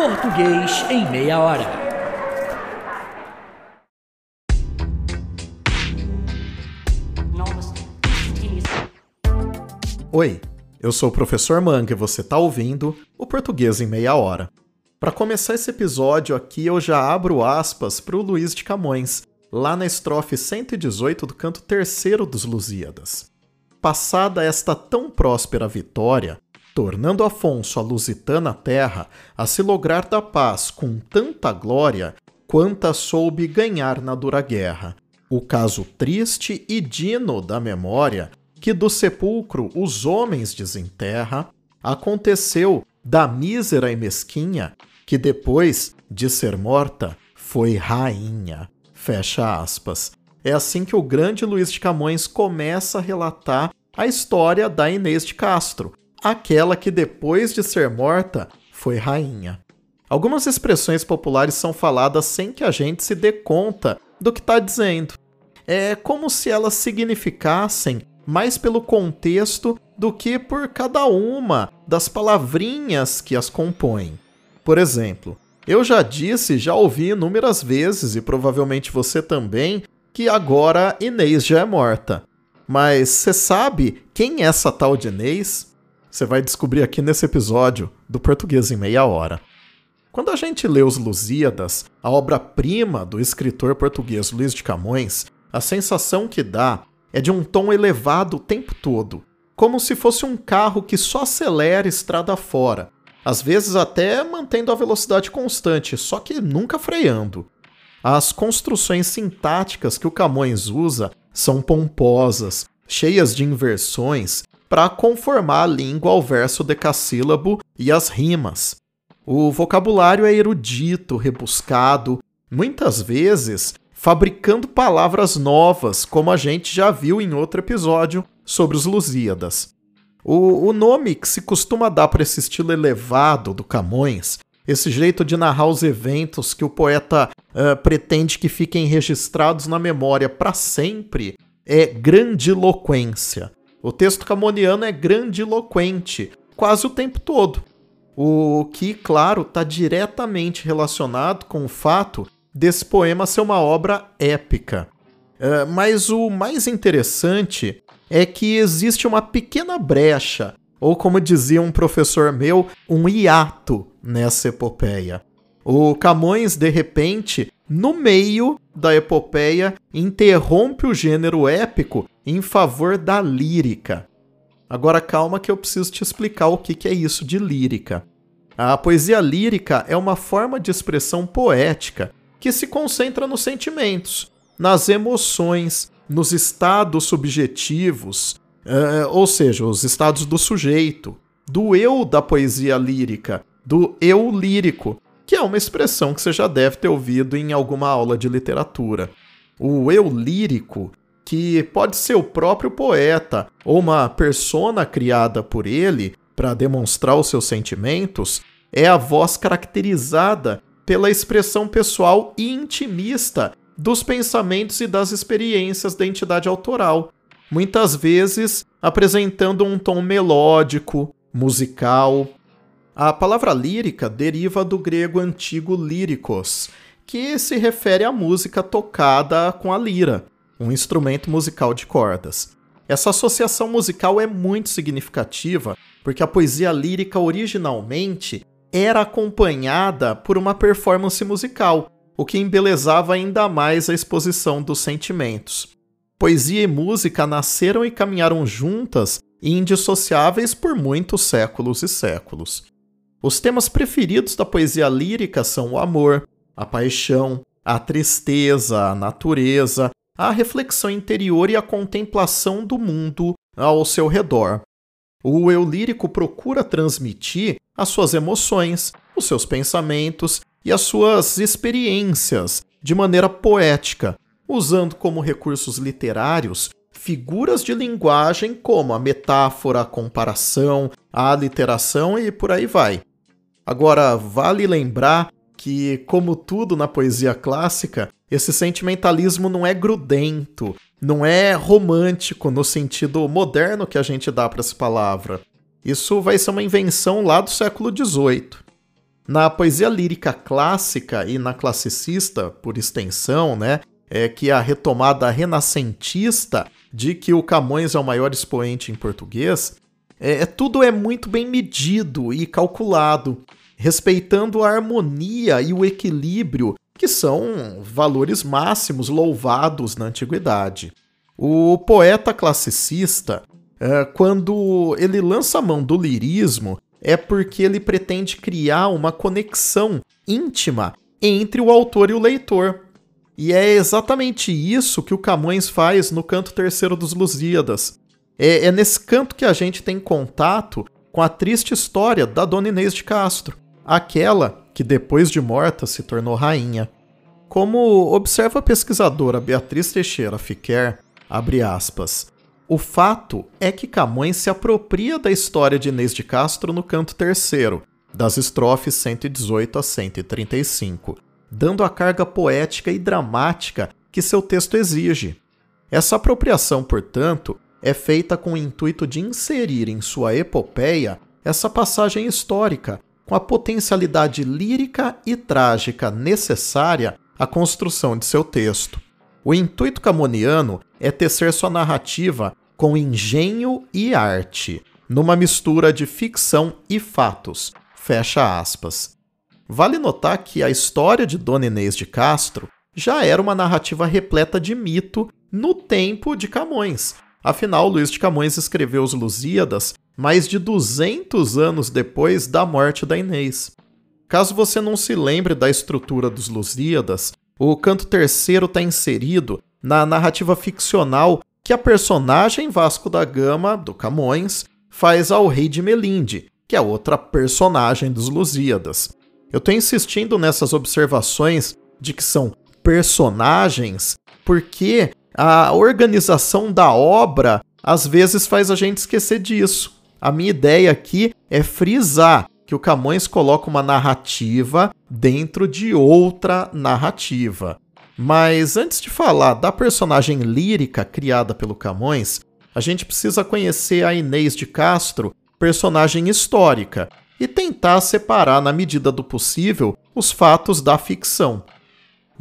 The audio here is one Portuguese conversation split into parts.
Português em meia hora. Oi, eu sou o professor Manga e você está ouvindo o Português em Meia Hora. Para começar esse episódio aqui, eu já abro aspas para o Luiz de Camões, lá na estrofe 118 do canto terceiro dos Lusíadas. Passada esta tão próspera vitória, tornando Afonso a lusitana terra a se lograr da paz com tanta glória quanta soube ganhar na dura guerra. O caso triste e dino da memória, que do sepulcro os homens desenterra, aconteceu da mísera e mesquinha, que depois de ser morta foi rainha. Fecha aspas. É assim que o grande Luiz de Camões começa a relatar a história da Inês de Castro, aquela que depois de ser morta foi rainha. Algumas expressões populares são faladas sem que a gente se dê conta do que está dizendo. É como se elas significassem mais pelo contexto do que por cada uma das palavrinhas que as compõem. Por exemplo, eu já disse, já ouvi inúmeras vezes, e provavelmente você também, que agora Inês já é morta. Mas você sabe quem é essa tal de Inês? Você vai descobrir aqui nesse episódio do Português em Meia Hora. Quando a gente lê os Lusíadas, a obra-prima do escritor português Luís de Camões, a sensação que dá é de um tom elevado o tempo todo, como se fosse um carro que só acelera estrada fora, às vezes até mantendo a velocidade constante, só que nunca freando. As construções sintáticas que o Camões usa são pomposas, cheias de inversões para conformar a língua ao verso decassílabo e as rimas. O vocabulário é erudito, rebuscado, muitas vezes fabricando palavras novas, como a gente já viu em outro episódio sobre os Lusíadas. O, o nome que se costuma dar para esse estilo elevado do Camões, esse jeito de narrar os eventos que o poeta uh, pretende que fiquem registrados na memória para sempre, é grandiloquência. O texto camoniano é grandiloquente, quase o tempo todo. O que, claro, está diretamente relacionado com o fato desse poema ser uma obra épica. Uh, mas o mais interessante é que existe uma pequena brecha, ou como dizia um professor meu, um hiato nessa epopeia. O Camões, de repente, no meio da epopeia, interrompe o gênero épico em favor da lírica. Agora calma que eu preciso te explicar o que é isso de lírica. A poesia lírica é uma forma de expressão poética que se concentra nos sentimentos, nas emoções, nos estados subjetivos, uh, ou seja, os estados do sujeito, do eu da poesia lírica, do eu lírico, que é uma expressão que você já deve ter ouvido em alguma aula de literatura. O eu lírico que pode ser o próprio poeta ou uma persona criada por ele para demonstrar os seus sentimentos, é a voz caracterizada pela expressão pessoal e intimista dos pensamentos e das experiências da entidade autoral, muitas vezes apresentando um tom melódico, musical. A palavra lírica deriva do grego antigo líricos, que se refere à música tocada com a lira, um instrumento musical de cordas. Essa associação musical é muito significativa porque a poesia lírica originalmente era acompanhada por uma performance musical, o que embelezava ainda mais a exposição dos sentimentos. Poesia e música nasceram e caminharam juntas e indissociáveis por muitos séculos e séculos. Os temas preferidos da poesia lírica são o amor, a paixão, a tristeza, a natureza, a reflexão interior e a contemplação do mundo ao seu redor. O eu lírico procura transmitir as suas emoções, os seus pensamentos e as suas experiências de maneira poética, usando como recursos literários figuras de linguagem como a metáfora, a comparação, a aliteração e por aí vai. Agora, vale lembrar que, como tudo na poesia clássica, esse sentimentalismo não é grudento, não é romântico no sentido moderno que a gente dá para essa palavra. Isso vai ser uma invenção lá do século XVIII. Na poesia lírica clássica e na classicista, por extensão, né, é que a retomada renascentista de que o Camões é o maior expoente em português, é, tudo é muito bem medido e calculado, respeitando a harmonia e o equilíbrio, que são valores máximos louvados na antiguidade. O poeta classicista, é, quando ele lança a mão do lirismo, é porque ele pretende criar uma conexão íntima entre o autor e o leitor. E é exatamente isso que o Camões faz no canto terceiro dos Lusíadas. É, é nesse canto que a gente tem contato com a triste história da Dona Inês de Castro, aquela que depois de morta se tornou rainha. Como observa a pesquisadora Beatriz Teixeira Fiquer, abre aspas, o fato é que Camões se apropria da história de Inês de Castro no canto terceiro, das estrofes 118 a 135, dando a carga poética e dramática que seu texto exige. Essa apropriação, portanto, é feita com o intuito de inserir em sua epopeia essa passagem histórica com a potencialidade lírica e trágica necessária à construção de seu texto. O intuito camoniano é tecer sua narrativa com engenho e arte, numa mistura de ficção e fatos. Fecha aspas. Vale notar que a história de Dona Inês de Castro já era uma narrativa repleta de mito no tempo de Camões. Afinal, Luís de Camões escreveu os Lusíadas mais de 200 anos depois da morte da Inês. Caso você não se lembre da estrutura dos Lusíadas, o canto terceiro está inserido na narrativa ficcional que a personagem Vasco da Gama, do Camões, faz ao rei de Melinde, que é outra personagem dos Lusíadas. Eu estou insistindo nessas observações de que são personagens, porque a organização da obra às vezes faz a gente esquecer disso. A minha ideia aqui é frisar que o Camões coloca uma narrativa dentro de outra narrativa. Mas antes de falar da personagem lírica criada pelo Camões, a gente precisa conhecer a Inês de Castro, personagem histórica, e tentar separar, na medida do possível, os fatos da ficção.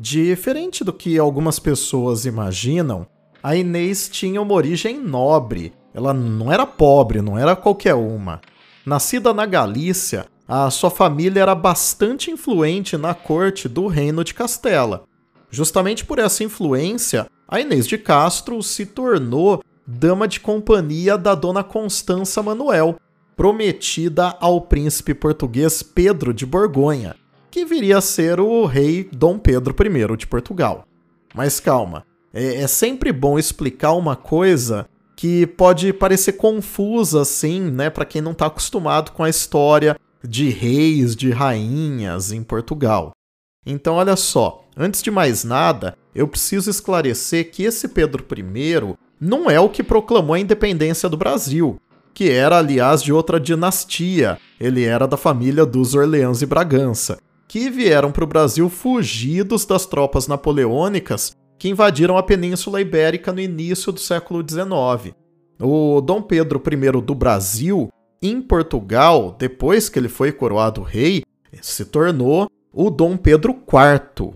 Diferente do que algumas pessoas imaginam, a Inês tinha uma origem nobre. Ela não era pobre, não era qualquer uma. Nascida na Galícia, a sua família era bastante influente na corte do Reino de Castela. Justamente por essa influência, a Inês de Castro se tornou dama de companhia da dona Constança Manuel, prometida ao príncipe português Pedro de Borgonha, que viria a ser o rei Dom Pedro I de Portugal. Mas calma, é, é sempre bom explicar uma coisa que pode parecer confusa assim, né, para quem não está acostumado com a história de reis, de rainhas em Portugal. Então, olha só, antes de mais nada, eu preciso esclarecer que esse Pedro I não é o que proclamou a independência do Brasil que era, aliás, de outra dinastia. Ele era da família dos Orleans e Bragança, que vieram para o Brasil fugidos das tropas napoleônicas que invadiram a Península Ibérica no início do século XIX. O Dom Pedro I do Brasil, em Portugal, depois que ele foi coroado rei, se tornou o Dom Pedro IV.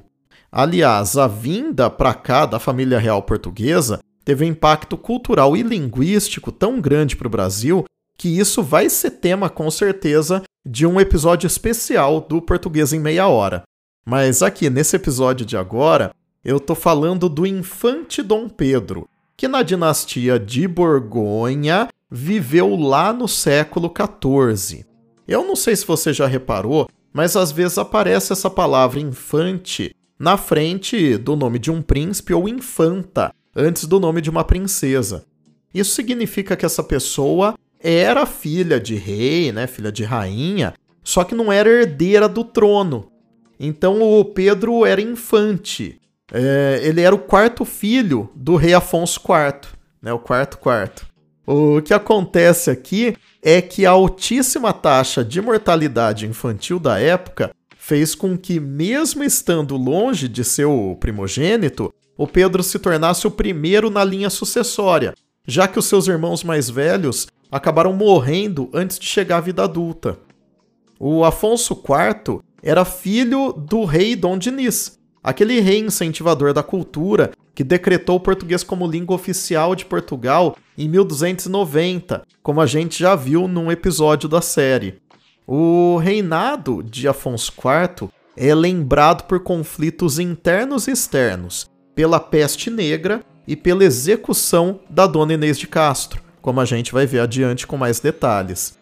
Aliás, a vinda para cá da família real portuguesa teve um impacto cultural e linguístico tão grande para o Brasil que isso vai ser tema, com certeza, de um episódio especial do Português em Meia Hora. Mas aqui, nesse episódio de agora, eu tô falando do infante Dom Pedro, que na dinastia de Borgonha viveu lá no século XIV. Eu não sei se você já reparou, mas às vezes aparece essa palavra infante na frente do nome de um príncipe ou infanta, antes do nome de uma princesa. Isso significa que essa pessoa era filha de rei, né, filha de rainha, só que não era herdeira do trono. Então o Pedro era infante. É, ele era o quarto filho do rei Afonso IV, né, o quarto quarto. O que acontece aqui é que a altíssima taxa de mortalidade infantil da época fez com que, mesmo estando longe de seu primogênito, o Pedro se tornasse o primeiro na linha sucessória, já que os seus irmãos mais velhos acabaram morrendo antes de chegar à vida adulta. O Afonso IV era filho do rei Dom Diniz, aquele rei incentivador da cultura que decretou o português como língua oficial de Portugal em 1290, como a gente já viu num episódio da série. O reinado de Afonso IV é lembrado por conflitos internos e externos, pela peste negra e pela execução da Dona Inês de Castro, como a gente vai ver adiante com mais detalhes.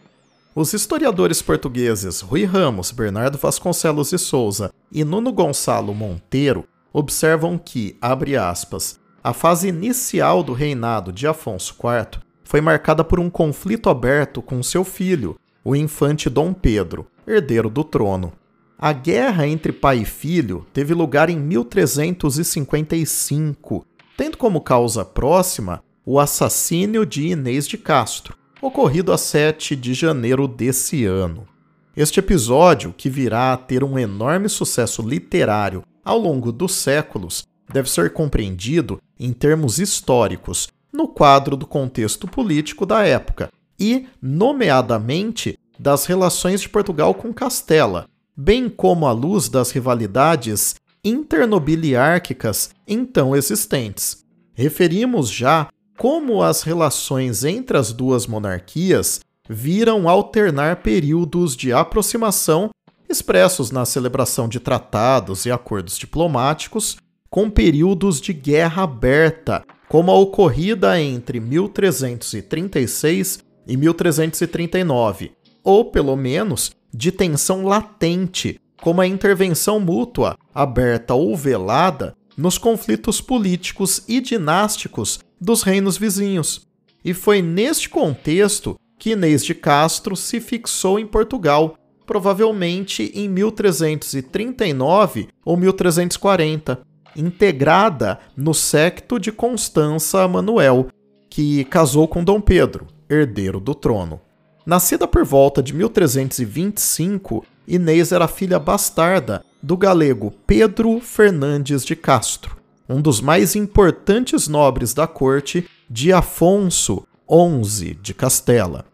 Os historiadores portugueses Rui Ramos, Bernardo Vasconcelos de Souza e Nuno Gonçalo Monteiro observam que, abre aspas, a fase inicial do reinado de Afonso IV foi marcada por um conflito aberto com seu filho, o infante Dom Pedro, herdeiro do trono. A guerra entre pai e filho teve lugar em 1355, tendo como causa próxima o assassínio de Inês de Castro, ocorrido a 7 de janeiro desse ano. Este episódio, que virá a ter um enorme sucesso literário ao longo dos séculos, deve ser compreendido em termos históricos, no quadro do contexto político da época e, nomeadamente, das relações de Portugal com Castela, bem como à luz das rivalidades internobiliárquicas então existentes. Referimos já como as relações entre as duas monarquias viram alternar períodos de aproximação expressos na celebração de tratados e acordos diplomáticos, com períodos de guerra aberta, como a ocorrida entre 1336 e 1339, ou pelo menos de tensão latente, como a intervenção mútua, aberta ou velada, nos conflitos políticos e dinásticos dos reinos vizinhos. E foi neste contexto que Inês de Castro se fixou em Portugal, provavelmente em 1339 ou 1340, integrada no secto de Constança Manuel, que casou com Dom Pedro, herdeiro do trono. Nascida por volta de 1325, Inês era filha bastarda do galego Pedro Fernandes de Castro, um dos mais importantes nobres da corte de Afonso XI de Castela.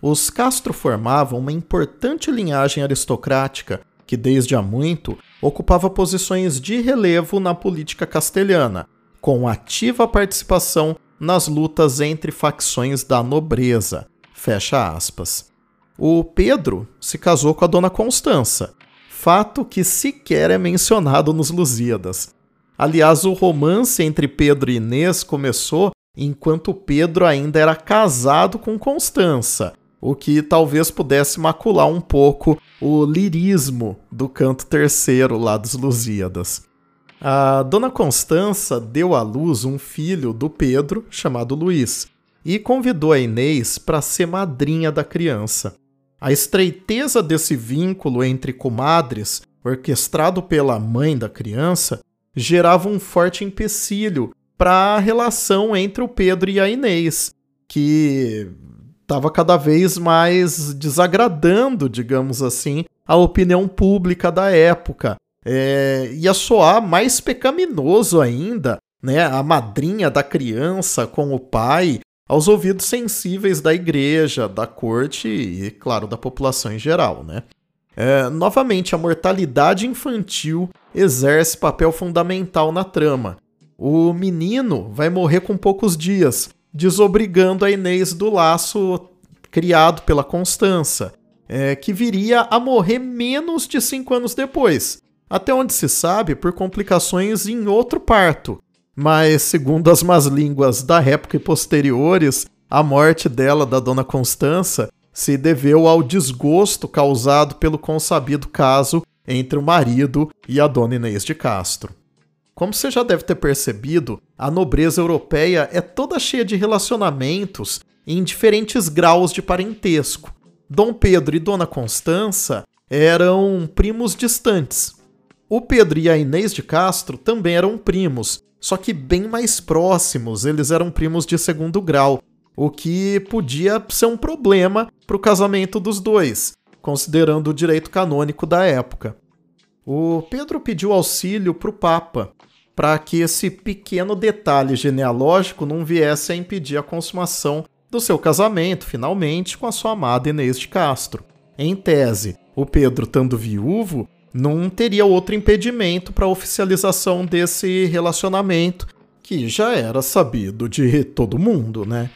Os Castro formavam uma importante linhagem aristocrática que, desde há muito, ocupava posições de relevo na política castelhana, com ativa participação nas lutas entre facções da nobreza. Fecha aspas. O Pedro se casou com a dona Constança, fato que sequer é mencionado nos Lusíadas. Aliás, o romance entre Pedro e Inês começou enquanto Pedro ainda era casado com Constança, o que talvez pudesse macular um pouco o lirismo do canto terceiro lá dos Lusíadas. A dona Constança deu à luz um filho do Pedro, chamado Luís, e convidou a Inês para ser madrinha da criança. A estreiteza desse vínculo entre comadres, orquestrado pela mãe da criança, gerava um forte empecilho para a relação entre o Pedro e a Inês, que estava cada vez mais desagradando, digamos assim, a opinião pública da época. É, ia soar mais pecaminoso ainda, né? A madrinha da criança com o pai aos ouvidos sensíveis da igreja, da corte e, claro, da população em geral, né? É, novamente, a mortalidade infantil exerce papel fundamental na trama. O menino vai morrer com poucos dias, desobrigando a Inês do laço criado pela Constança, é, que viria a morrer menos de cinco anos depois, até onde se sabe por complicações em outro parto. Mas, segundo as más línguas da época e posteriores, a morte dela, da dona Constança, se deveu ao desgosto causado pelo consabido caso entre o marido e a dona Inês de Castro. Como você já deve ter percebido, a nobreza europeia é toda cheia de relacionamentos em diferentes graus de parentesco. Dom Pedro e Dona Constança eram primos distantes. O Pedro e a Inês de Castro também eram primos, só que bem mais próximos, eles eram primos de segundo grau, o que podia ser um problema para o casamento dos dois, considerando o direito canônico da época. O Pedro pediu auxílio para o Papa, para que esse pequeno detalhe genealógico não viesse a impedir a consumação do seu casamento, finalmente, com a sua amada Inês de Castro. Em tese, O Pedro, estando viúvo, não teria outro impedimento para a oficialização desse relacionamento, que já era sabido de todo mundo, né?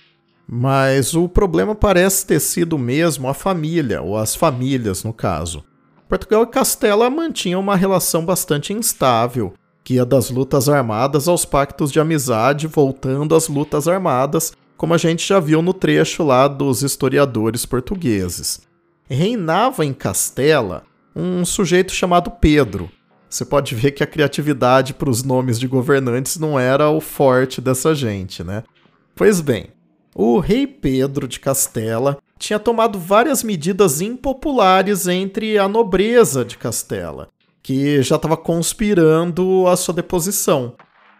Mas o problema parece ter sido mesmo a família, ou as famílias no caso. Portugal e Castela mantinham uma relação bastante instável, que ia das lutas armadas aos pactos de amizade, voltando às lutas armadas, como a gente já viu no trecho lá dos historiadores portugueses. Reinava em Castela um sujeito chamado Pedro. Você pode ver que a criatividade para os nomes de governantes não era o forte dessa gente, né? Pois bem, o rei Pedro de Castela tinha tomado várias medidas impopulares entre a nobreza de Castela, que já estava conspirando a sua deposição.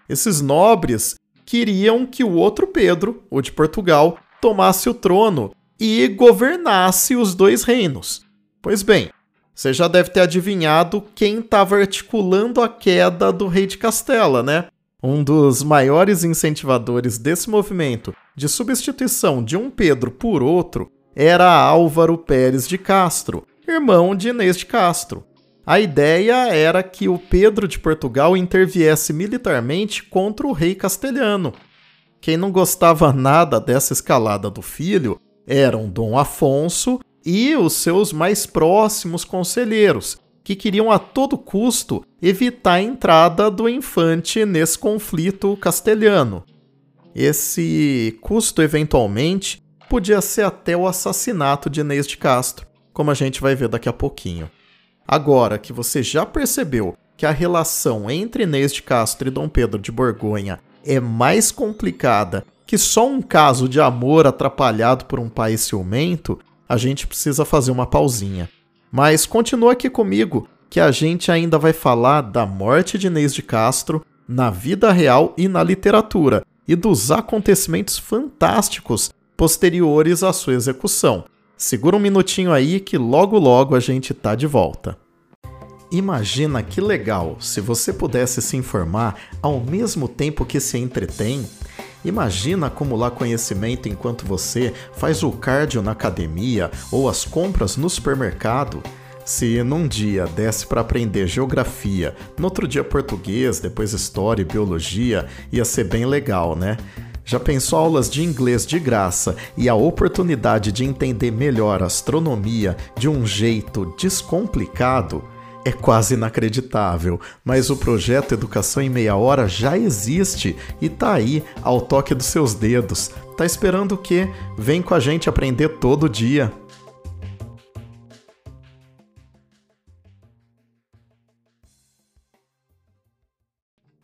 Esses nobres queriam que o outro Pedro, o de Portugal, tomasse o trono e governasse os dois reinos. Pois bem, você já deve ter adivinhado quem estava articulando a queda do rei de Castela, né? Um dos maiores incentivadores desse movimento de substituição de um Pedro por outro era Álvaro Pérez de Castro, irmão de Inês de Castro. A ideia era que o Pedro de Portugal interviesse militarmente contra o rei castelhano. Quem não gostava nada dessa escalada do filho eram Dom Afonso e os seus mais próximos conselheiros, que queriam a todo custo evitar a entrada do infante nesse conflito castelhano. Esse custo, eventualmente, podia ser até o assassinato de Inês de Castro, como a gente vai ver daqui a pouquinho. Agora que você já percebeu que a relação entre Inês de Castro e Dom Pedro de Borgonha é mais complicada que só um caso de amor atrapalhado por um pai ciumento, a gente precisa fazer uma pausinha. Mas continua aqui comigo, que a gente ainda vai falar da morte de Inês de Castro na vida real e na literatura, e dos acontecimentos fantásticos posteriores à sua execução. Segura um minutinho aí que logo logo a gente tá de volta. Imagina que legal se você pudesse se informar ao mesmo tempo que se entretém. Imagina acumular conhecimento enquanto você faz o cardio na academia ou as compras no supermercado. Se num dia desse para aprender geografia, no outro dia português, depois história e biologia, ia ser bem legal, né? Já pensou aulas de inglês de graça e a oportunidade de entender melhor astronomia de um jeito descomplicado? É quase inacreditável, mas o projeto Educação em Meia Hora já existe e tá aí ao toque dos seus dedos. Tá esperando o quê? Vem com a gente aprender todo dia.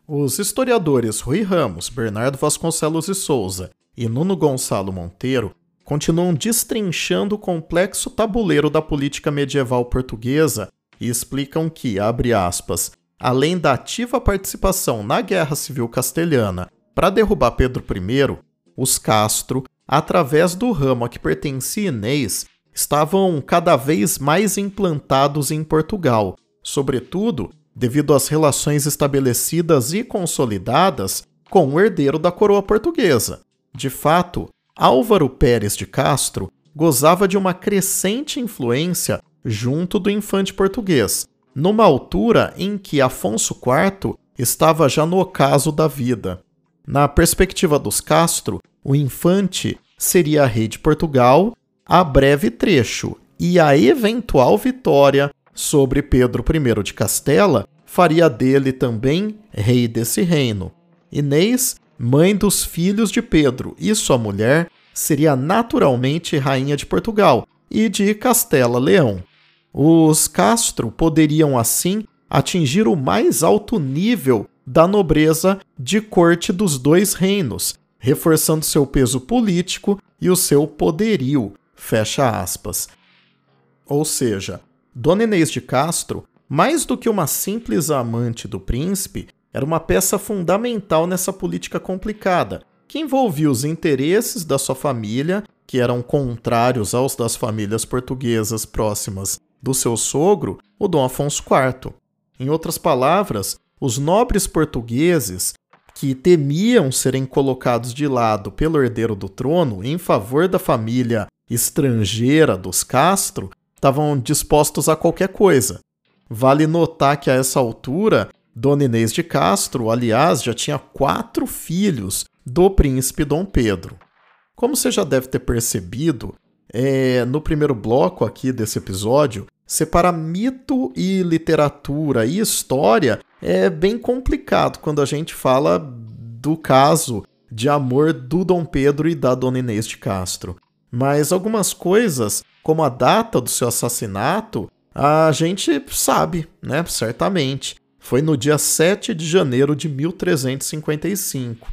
Os historiadores Rui Ramos, Bernardo Vasconcelos e Souza e Nuno Gonçalo Monteiro continuam destrinchando o complexo tabuleiro da política medieval portuguesa e explicam que, abre aspas, além da ativa participação na Guerra Civil Castelhana para derrubar Pedro I, os Castro, através do ramo a que pertencia Inês, estavam cada vez mais implantados em Portugal, sobretudo devido às relações estabelecidas e consolidadas com o herdeiro da coroa portuguesa. De fato, Álvaro Pérez de Castro gozava de uma crescente influência junto do infante português, numa altura em que Afonso IV estava já no ocaso da vida. Na perspectiva dos Castro, o infante seria rei de Portugal a breve trecho, e a eventual vitória sobre Pedro I de Castela, faria dele também rei desse reino. Inês, mãe dos filhos de Pedro e sua mulher, seria naturalmente rainha de Portugal e de Castela-Leão. Os Castro poderiam assim atingir o mais alto nível da nobreza de corte dos dois reinos, reforçando seu peso político e o seu poderio. Fecha aspas. Ou seja, Dona Inês de Castro, mais do que uma simples amante do príncipe, era uma peça fundamental nessa política complicada, que envolvia os interesses da sua família, que eram contrários aos das famílias portuguesas próximas do seu sogro, o Dom Afonso IV. Em outras palavras, os nobres portugueses, que temiam serem colocados de lado pelo herdeiro do trono em favor da família estrangeira dos Castro, estavam dispostos a qualquer coisa. Vale notar que a essa altura, Dona Inês de Castro, aliás, já tinha quatro filhos do príncipe Dom Pedro. Como você já deve ter percebido, é, no primeiro bloco aqui desse episódio, separar mito e literatura e história é bem complicado quando a gente fala do caso de amor do Dom Pedro e da Dona Inês de Castro. Mas algumas coisas, como a data do seu assassinato, a gente sabe, né? Certamente. Foi no dia 7 de janeiro de 1355.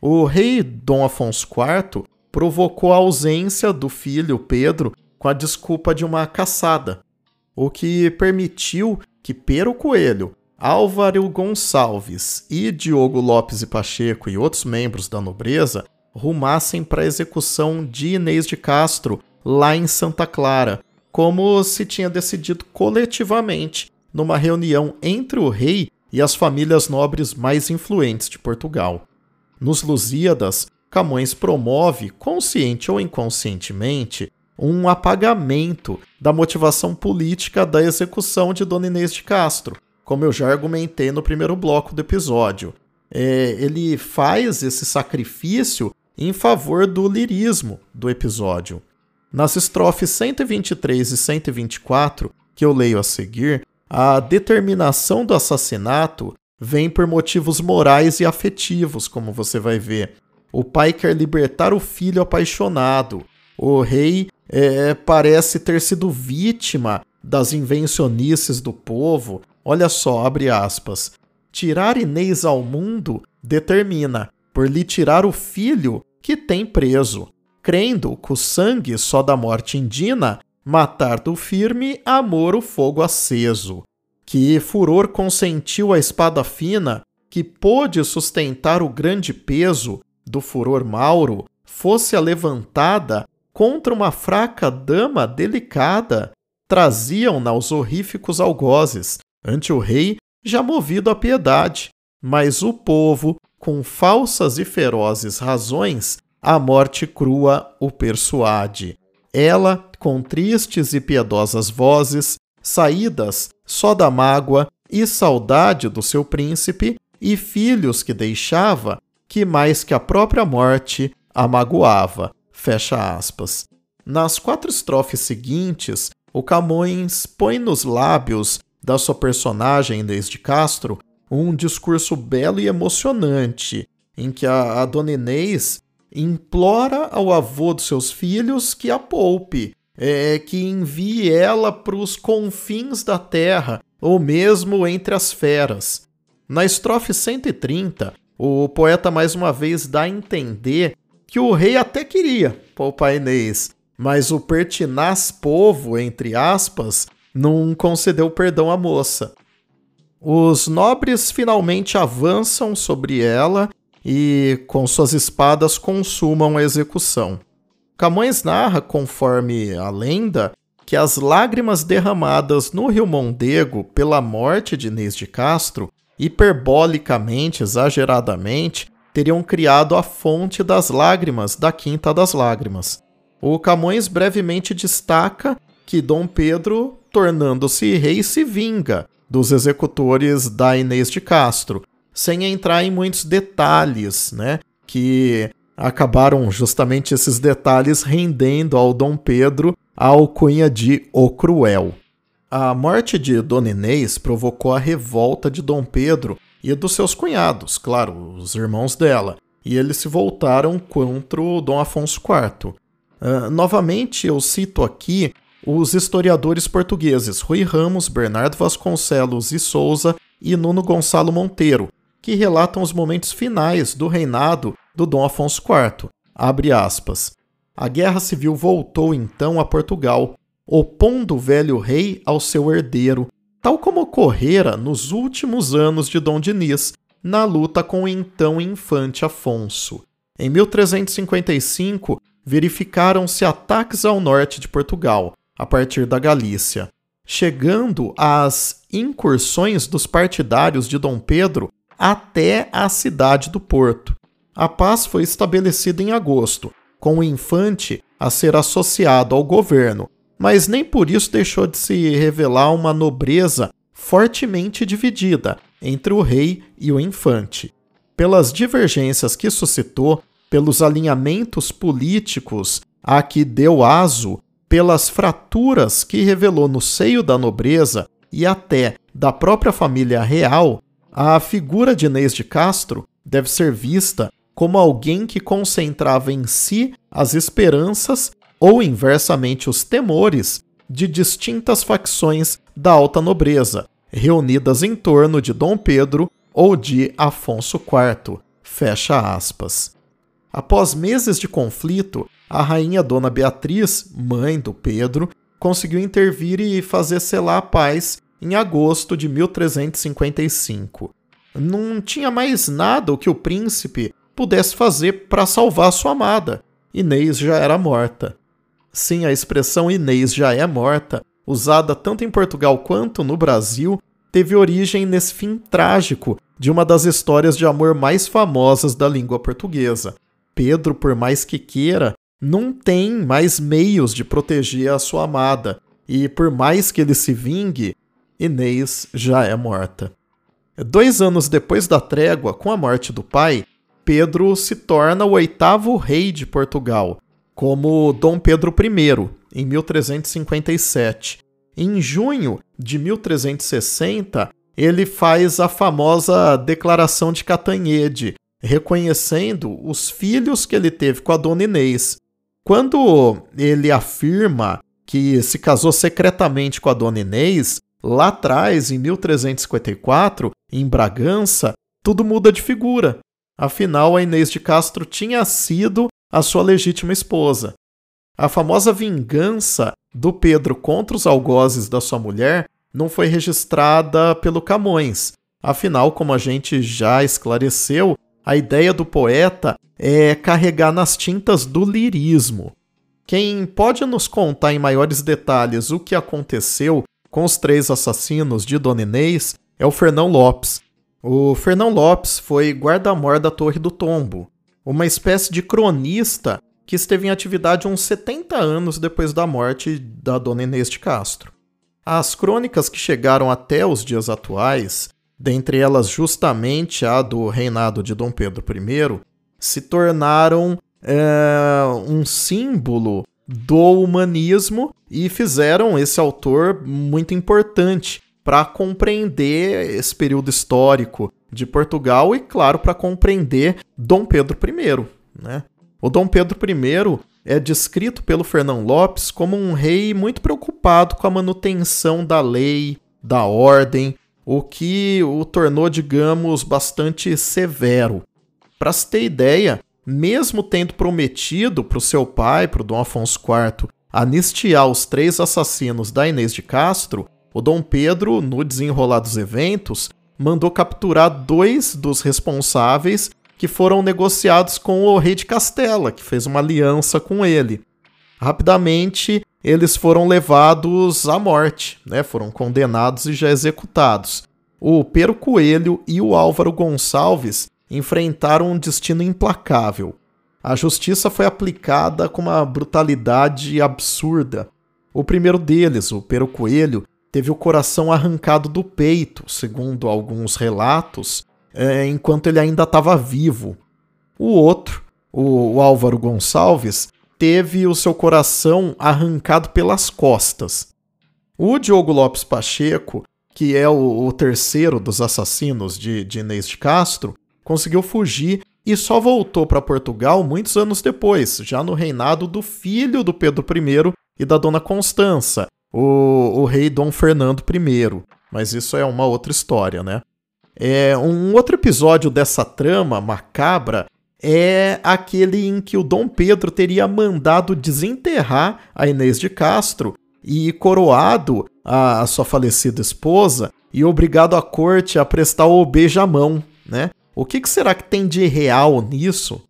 O rei Dom Afonso IV provocou a ausência do filho Pedro com a desculpa de uma caçada, o que permitiu que Pero Coelho, Álvaro Gonçalves e Diogo Lopes e Pacheco e outros membros da nobreza rumassem para a execução de Inês de Castro lá em Santa Clara, como se tinha decidido coletivamente numa reunião entre o rei e as famílias nobres mais influentes de Portugal. Nos Lusíadas, Camões promove, consciente ou inconscientemente, um apagamento da motivação política da execução de Dona Inês de Castro, como eu já argumentei no primeiro bloco do episódio. É, ele faz esse sacrifício em favor do lirismo do episódio. Nas estrofes 123 e 124, que eu leio a seguir, a determinação do assassinato vem por motivos morais e afetivos, como você vai ver. O pai quer libertar o filho apaixonado. O rei é, parece ter sido vítima das invencionices do povo. Olha só, abre aspas. Tirar Inês ao mundo determina, por lhe tirar o filho que tem preso, crendo que o sangue só da morte indina, matar do firme amor o fogo aceso. Que furor consentiu a espada fina, que pôde sustentar o grande peso do furor mauro, fosse levantada contra uma fraca dama delicada, traziam-na os horríficos algozes, ante o rei, já movido à piedade. Mas o povo, com falsas e ferozes razões, a morte crua o persuade. Ela, com tristes e piedosas vozes, saídas só da mágoa e saudade do seu príncipe, e filhos que deixava, que mais que a própria morte a magoava. Fecha aspas. Nas quatro estrofes seguintes, o Camões põe nos lábios da sua personagem Inês de Castro um discurso belo e emocionante, em que a, a dona Inês implora ao avô dos seus filhos que a poupe, é, que envie ela para os confins da terra, ou mesmo entre as feras. Na estrofe 130, o poeta mais uma vez dá a entender que o rei até queria poupar Inês, mas o pertinaz povo, entre aspas, não concedeu perdão à moça. Os nobres finalmente avançam sobre ela e, com suas espadas, consumam a execução. Camões narra, conforme a lenda, que as lágrimas derramadas no rio Mondego pela morte de Inês de Castro, hiperbolicamente, exageradamente, teriam criado a fonte das lágrimas da Quinta das Lágrimas. O Camões brevemente destaca que Dom Pedro, tornando-se rei, se vinga dos executores da Inês de Castro, sem entrar em muitos detalhes, né? Que acabaram justamente esses detalhes rendendo ao Dom Pedro a alcunha de O Cruel. A morte de Dona Inês provocou a revolta de Dom Pedro e dos seus cunhados, claro, os irmãos dela, e eles se voltaram contra o Dom Afonso IV. Uh, ah, novamente, eu cito aqui os historiadores portugueses Rui Ramos, Bernardo Vasconcelos e Souza e Nuno Gonçalo Monteiro, que relatam os momentos finais do reinado do Dom Afonso IV. Abre aspas. A guerra civil voltou então a Portugal, opondo o velho rei ao seu herdeiro, tal como ocorrera nos últimos anos de Dom Diniz, na luta com o então infante Afonso. Em 1355, verificaram-se ataques ao norte de Portugal, a partir da Galícia, chegando às incursões dos partidários de Dom Pedro até a cidade do Porto. A paz foi estabelecida em agosto, com o infante a ser associado ao governo, mas nem por isso deixou de se revelar uma nobreza fortemente dividida entre o rei e o infante. Pelas divergências que suscitou, pelos alinhamentos políticos a que deu aso, pelas fraturas que revelou no seio da nobreza e até da própria família real, a figura de Inês de Castro deve ser vista como alguém que concentrava em si as esperanças ou inversamente os temores de distintas facções da alta nobreza, reunidas em torno de Dom Pedro ou de Afonso IV. Fecha aspas. Após meses de conflito, a rainha Dona Beatriz, mãe do Pedro, conseguiu intervir e fazer selar a paz em agosto de 1355. Não tinha mais nada o que o príncipe pudesse fazer para salvar sua amada. Inês já era morta. Sim, a expressão Inês já é morta, usada tanto em Portugal quanto no Brasil, teve origem nesse fim trágico de uma das histórias de amor mais famosas da língua portuguesa. Pedro, por mais que queira, não tem mais meios de proteger a sua amada, e por mais que ele se vingue, Inês já é morta. Dois anos depois da trégua, com a morte do pai, Pedro se torna o oitavo rei de Portugal, como Dom Pedro I, em 1357. Em junho de 1360, ele faz a famosa Declaração de Catanhede, reconhecendo os filhos que ele teve com a dona Inês. Quando ele afirma que se casou secretamente com a dona Inês, lá atrás, em 1354, em Bragança, tudo muda de figura. Afinal, a Inês de Castro tinha sido a sua legítima esposa. A famosa vingança do Pedro contra os algozes da sua mulher não foi registrada pelo Camões. Afinal, como a gente já esclareceu, a ideia do poeta é carregar nas tintas do lirismo. Quem pode nos contar em maiores detalhes o que aconteceu com os três assassinos de Dona Inês é o Fernão Lopes. O Fernão Lopes foi guarda-mor da Torre do Tombo, uma espécie de cronista que esteve em atividade uns 70 anos depois da morte da dona Inês de Castro. As crônicas que chegaram até os dias atuais, dentre elas justamente a do reinado de Dom Pedro I, se tornaram é, um símbolo do humanismo e fizeram esse autor muito importante para compreender esse período histórico de Portugal e, claro, para compreender Dom Pedro I. Né? O Dom Pedro I é descrito pelo Fernão Lopes como um rei muito preocupado com a manutenção da lei, da ordem, o que o tornou, digamos, bastante severo. Para se ter ideia, mesmo tendo prometido para o seu pai, para o Dom Afonso IV, anistiar os três assassinos da Inês de Castro, o Dom Pedro, no desenrolar dos eventos, mandou capturar dois dos responsáveis que foram negociados com o rei de Castela, que fez uma aliança com ele. Rapidamente, eles foram levados à morte, né? foram condenados e já executados. O Pero Coelho e o Álvaro Gonçalves enfrentaram um destino implacável. A justiça foi aplicada com uma brutalidade absurda. O primeiro deles, o Pero Coelho, teve o coração arrancado do peito, segundo alguns relatos, é, enquanto ele ainda estava vivo. O outro, o, o Álvaro Gonçalves, teve o seu coração arrancado pelas costas. O Diogo Lopes Pacheco, que é o, o terceiro dos assassinos de, de Inês de Castro, conseguiu fugir e só voltou para Portugal muitos anos depois, já no reinado do filho do Pedro I e da dona Constança, o, o rei Dom Fernando I. Mas isso é uma outra história, né? É, um outro episódio dessa trama macabra é aquele em que o Dom Pedro teria mandado desenterrar a Inês de Castro e coroado a, a sua falecida esposa e obrigado a corte a prestar o beijamão, né? O que, que será que tem de real nisso?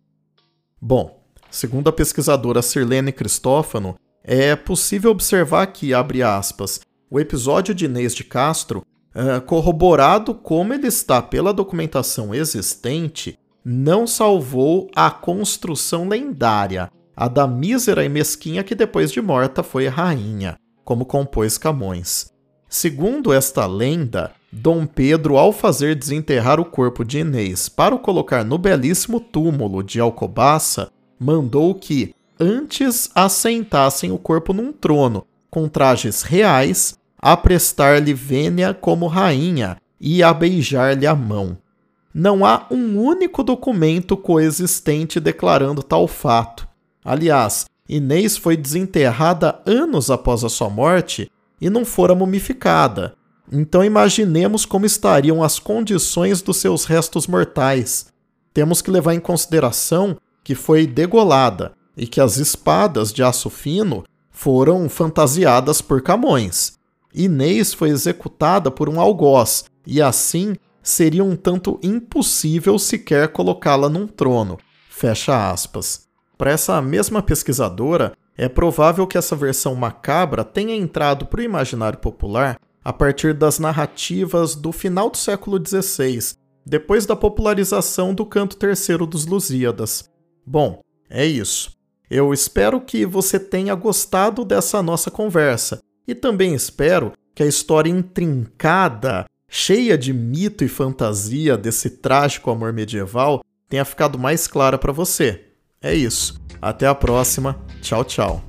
Bom, segundo a pesquisadora Sirlene Cristófano, é possível observar que, abre aspas, o episódio de Inês de Castro, uh, corroborado como ele está pela documentação existente, não salvou a construção lendária, a da mísera e mesquinha que depois de morta foi rainha, como compôs Camões. Segundo esta lenda, Dom Pedro, ao fazer desenterrar o corpo de Inês para o colocar no belíssimo túmulo de Alcobaça, mandou que antes assentassem o corpo num trono, com trajes reais, a prestar-lhe vênia como rainha e a beijar-lhe a mão. Não há um único documento coexistente declarando tal fato. Aliás, Inês foi desenterrada anos após a sua morte e não fora mumificada. Então imaginemos como estariam as condições dos seus restos mortais. Temos que levar em consideração que foi degolada e que as espadas de aço fino foram fantasiadas por Camões. Inês foi executada por um algoz e assim seria um tanto impossível sequer colocá-la num trono. Fecha aspas. Para essa mesma pesquisadora, é provável que essa versão macabra tenha entrado para o imaginário popular a partir das narrativas do final do século XVI, depois da popularização do canto terceiro dos Lusíadas. Bom, é isso. Eu espero que você tenha gostado dessa nossa conversa e também espero que a história intrincada, cheia de mito e fantasia desse trágico amor medieval tenha ficado mais clara para você. É isso. Até a próxima. Tchau, tchau.